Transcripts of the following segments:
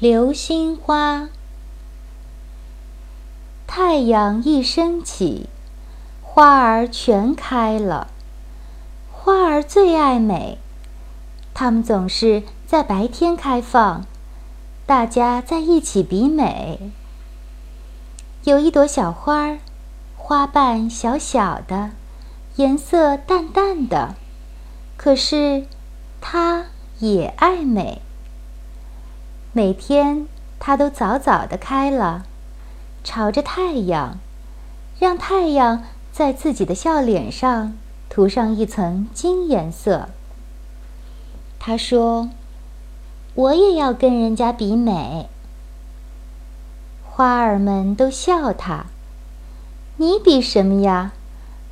流星花。太阳一升起，花儿全开了。花儿最爱美，它们总是在白天开放，大家在一起比美。有一朵小花，花瓣小小的，颜色淡淡的，可是它也爱美。每天，它都早早的开了，朝着太阳，让太阳在自己的笑脸上涂上一层金颜色。他说：“我也要跟人家比美。”花儿们都笑他：“你比什么呀？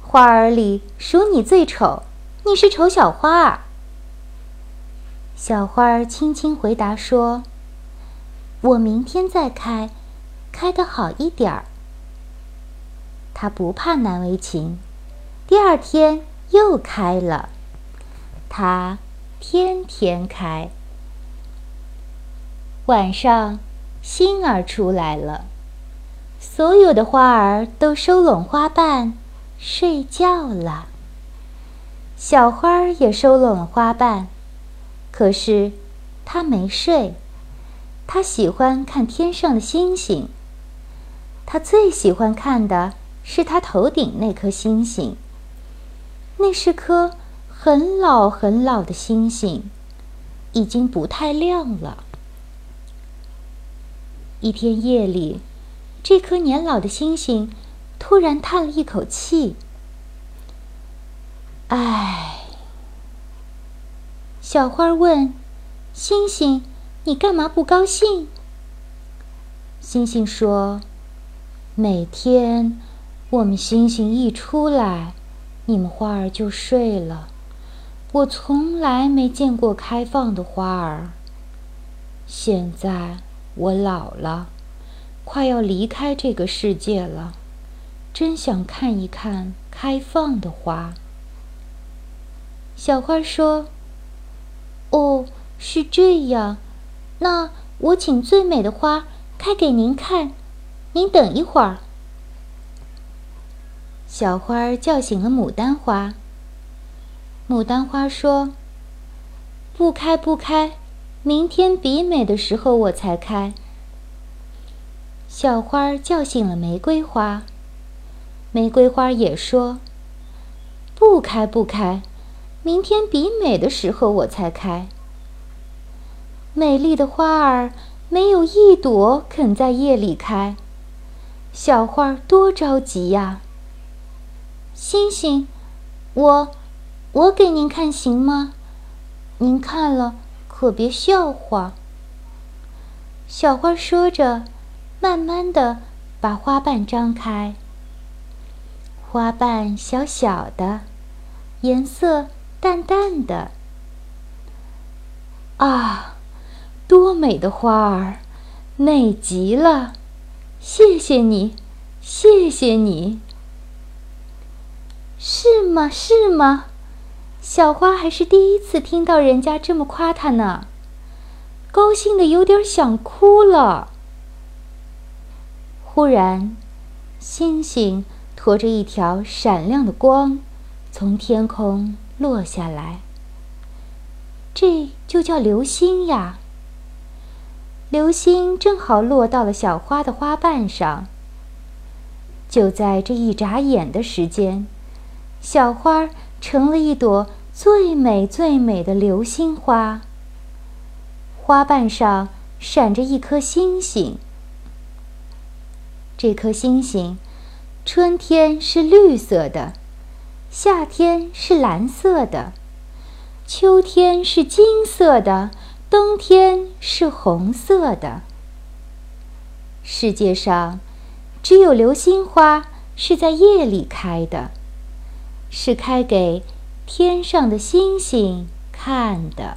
花儿里数你最丑，你是丑小花儿。”小花儿轻轻回答说。我明天再开，开得好一点儿。他不怕难为情，第二天又开了。他天天开。晚上，星儿出来了，所有的花儿都收拢花瓣，睡觉了。小花儿也收拢了花瓣，可是它没睡。他喜欢看天上的星星。他最喜欢看的是他头顶那颗星星。那是颗很老很老的星星，已经不太亮了。一天夜里，这颗年老的星星突然叹了一口气：“唉。”小花问：“星星。”你干嘛不高兴？星星说：“每天我们星星一出来，你们花儿就睡了。我从来没见过开放的花儿。现在我老了，快要离开这个世界了，真想看一看开放的花。”小花说：“哦，是这样。”那我请最美的花开给您看，您等一会儿。小花叫醒了牡丹花。牡丹花说：“不开不开，明天比美的时候我才开。”小花叫醒了玫瑰花。玫瑰花也说：“不开不开，明天比美的时候我才开。”美丽的花儿没有一朵肯在夜里开，小花多着急呀！星星，我，我给您看行吗？您看了可别笑话。小花说着，慢慢的把花瓣张开。花瓣小小的，颜色淡淡的。啊！美的花儿，美极了！谢谢你，谢谢你。是吗？是吗？小花还是第一次听到人家这么夸她呢，高兴的有点想哭了。忽然，星星驮着一条闪亮的光，从天空落下来。这就叫流星呀。流星正好落到了小花的花瓣上。就在这一眨眼的时间，小花成了一朵最美最美的流星花。花瓣上闪着一颗星星。这颗星星，春天是绿色的，夏天是蓝色的，秋天是金色的。冬天是红色的。世界上，只有流星花是在夜里开的，是开给天上的星星看的。